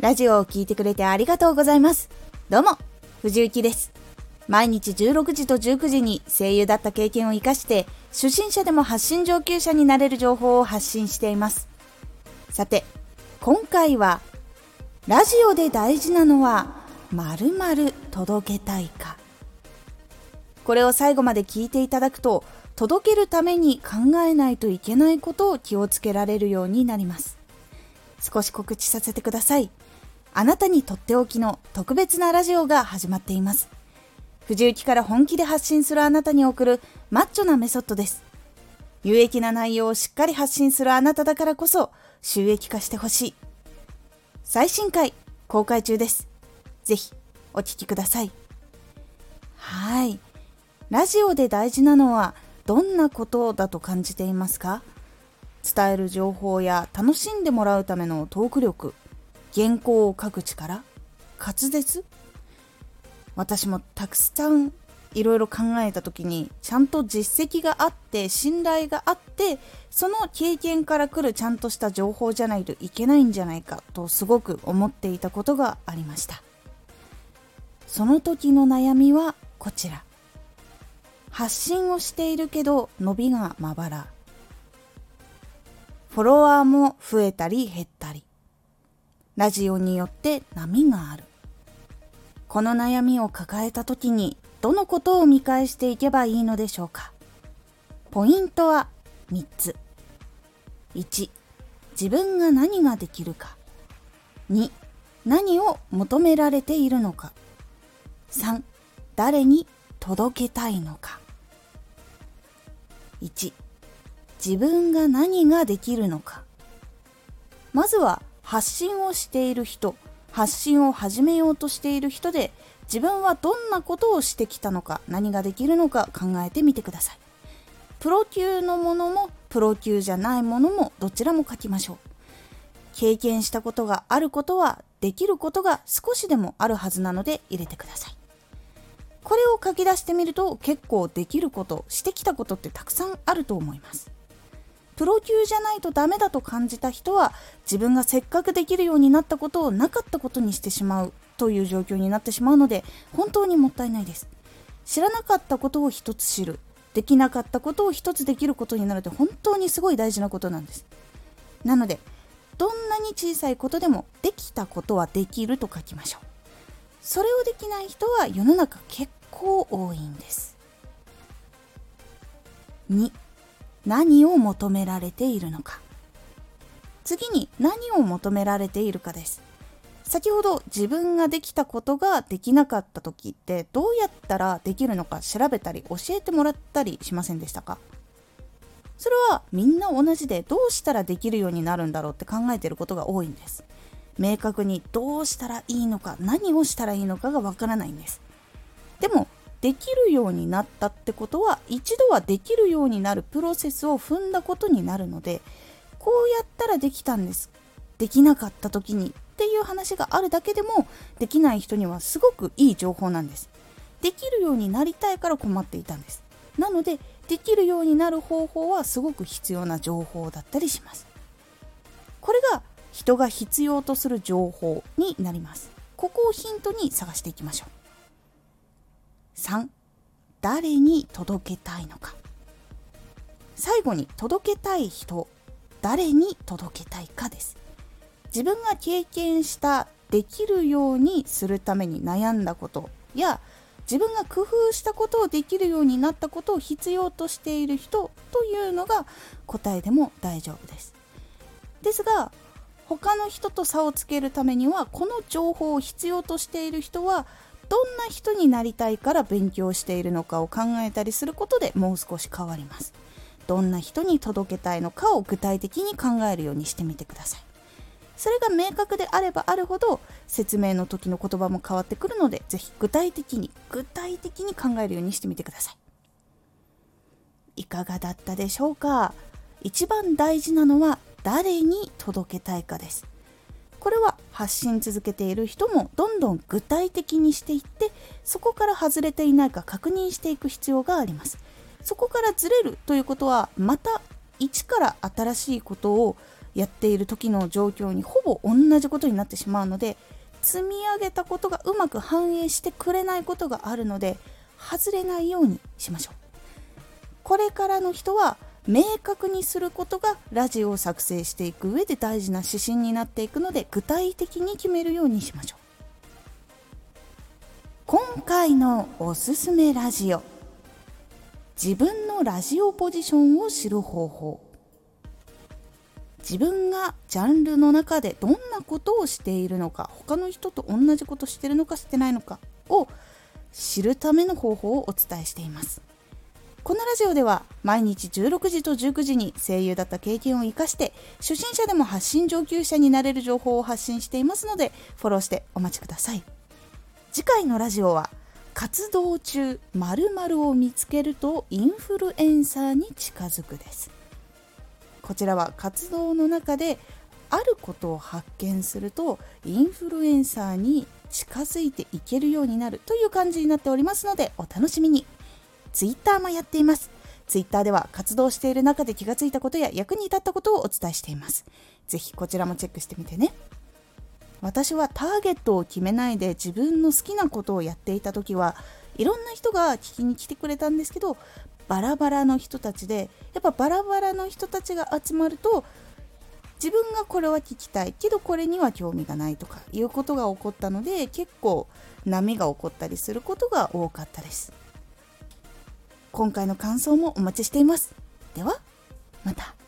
ラジオを聴いてくれてありがとうございます。どうも、藤幸です。毎日16時と19時に声優だった経験を活かして、初心者でも発信上級者になれる情報を発信しています。さて、今回は、ラジオで大事なのは、〇〇届けたいか。これを最後まで聞いていただくと、届けるために考えないといけないことを気をつけられるようになります。少し告知させてください。あなたにとっておきの特別なラジオが始まっています。藤雪から本気で発信するあなたに送るマッチョなメソッドです。有益な内容をしっかり発信するあなただからこそ収益化してほしい。最新回公開中です。ぜひお聴きください。はい。ラジオで大事なのはどんなことだと感じていますか？伝える情報や楽しんでもらうためのトーク力原稿を書く力？滑舌？私もたくさんいろいろ考えた時にちゃんと実績があって信頼があってその経験から来るちゃんとした情報じゃないといけないんじゃないかとすごく思っていたことがありました。その時の悩みはこちら。発信をしているけど伸びがまばら。フォロワーも増えたり減ったり。ラジオによって波がある。この悩みを抱えた時にどのことを見返していけばいいのでしょうか。ポイントは3つ。1自分が何ができるか。2何を求められているのか。3誰に届けたいのか。1自分が何ができるのか。まずは発信をしている人発信を始めようとしている人で自分はどんなことをしてきたのか何ができるのか考えてみてください。プロ級のものもプロ級じゃないものもどちらも書きましょう。経験したことがあることはできることが少しでもあるはずなので入れてください。これを書き出してみると結構できることしてきたことってたくさんあると思います。プロ級じゃないとダメだと感じた人は自分がせっかくできるようになったことをなかったことにしてしまうという状況になってしまうので本当にもったいないです。知らなかったことを一つ知るできなかったことを一つできることになるって本当にすごい大事なことなんです。なのでどんなに小さいことでもできたことはできると書きましょう。それをできない人は世の中結構多いんです。2何を求められているのか。次に何を求められているかです。先ほど自分ができたことができなかった時ってどうやったらできるのか調べたり教えてもらったりしませんでしたか？それはみんな同じでどうしたらできるようになるんだろうって考えてることが多いんです。明確にどうしたらいいのか何をしたらいいのかがわからないんです。でもできるようになったってことは一度はできるようになるプロセスを踏んだことになるのでこうやったらできたんです。できなかった時にっていう話があるだけでもできない人にはすごくいい情報なんです。できるようになりたいから困っていたんです。なのでできるようになる方法はすごく必要な情報だったりします。これが人が必要とする情報になります。ここをヒントに探していきましょう。3誰に届けたいのか。最後に届けたい人誰に届けたいかです。自分が経験したできるようにするために悩んだことや自分が工夫したことをできるようになったことを必要としている人というのが答えでも大丈夫です。ですが他の人と差をつけるためにはこの情報を必要としている人はどんな人になりたいから勉強しているのかを考えたりすることでもう少し変わります。どんな人に届けたいのかを具体的に考えるようにしてみてください。それが明確であればあるほど説明の時の言葉も変わってくるのでぜひ具体的に具体的に考えるようにしてみてください。いかがだったでしょうか？一番大事なのは誰に届けたいかです。これは発信続けている人もどんどん具体的にしていってそこから外れていないか確認していく必要があります。そこからずれるということはまた一から新しいことをやっている時の状況にほぼ同じことになってしまうので積み上げたことがうまく反映してくれないことがあるので外れないようにしましょう。これからの人は明確にすることがラジオを作成していく上で大事な指針になっていくので具体的に決めるようにしましょう。今回のおすすめラジオ。自分のラジオポジションを知る方法。自分がジャンルの中でどんなことをしているのか他の人と同じことしてるのかしてないのかを知るための方法をお伝えしています。このラジオでは毎日16時と19時に声優だった経験を生かして初心者でも発信上級者になれる情報を発信していますのでフォローしてお待ちください。次回のラジオは活動中〇〇を見つけるとインフルエンサーに近づくです。こちらは活動の中であることを発見するとインフルエンサーに近づいていけるようになるという感じになっておりますのでお楽しみに。Twitter もやっています。Twitter では活動している中で気がついたことや役に立ったことをお伝えしています。ぜひこちらもチェックしてみてね。私はターゲットを決めないで自分の好きなことをやっていた時はいろんな人が聞きに来てくれたんですけどバラバラの人たちでやっぱバラバラの人たちが集まると自分がこれは聞きたいけどこれには興味がないとかいうことが起こったので結構波が起こったりすることが多かったです。今回の感想もお待ちしています。ではまた。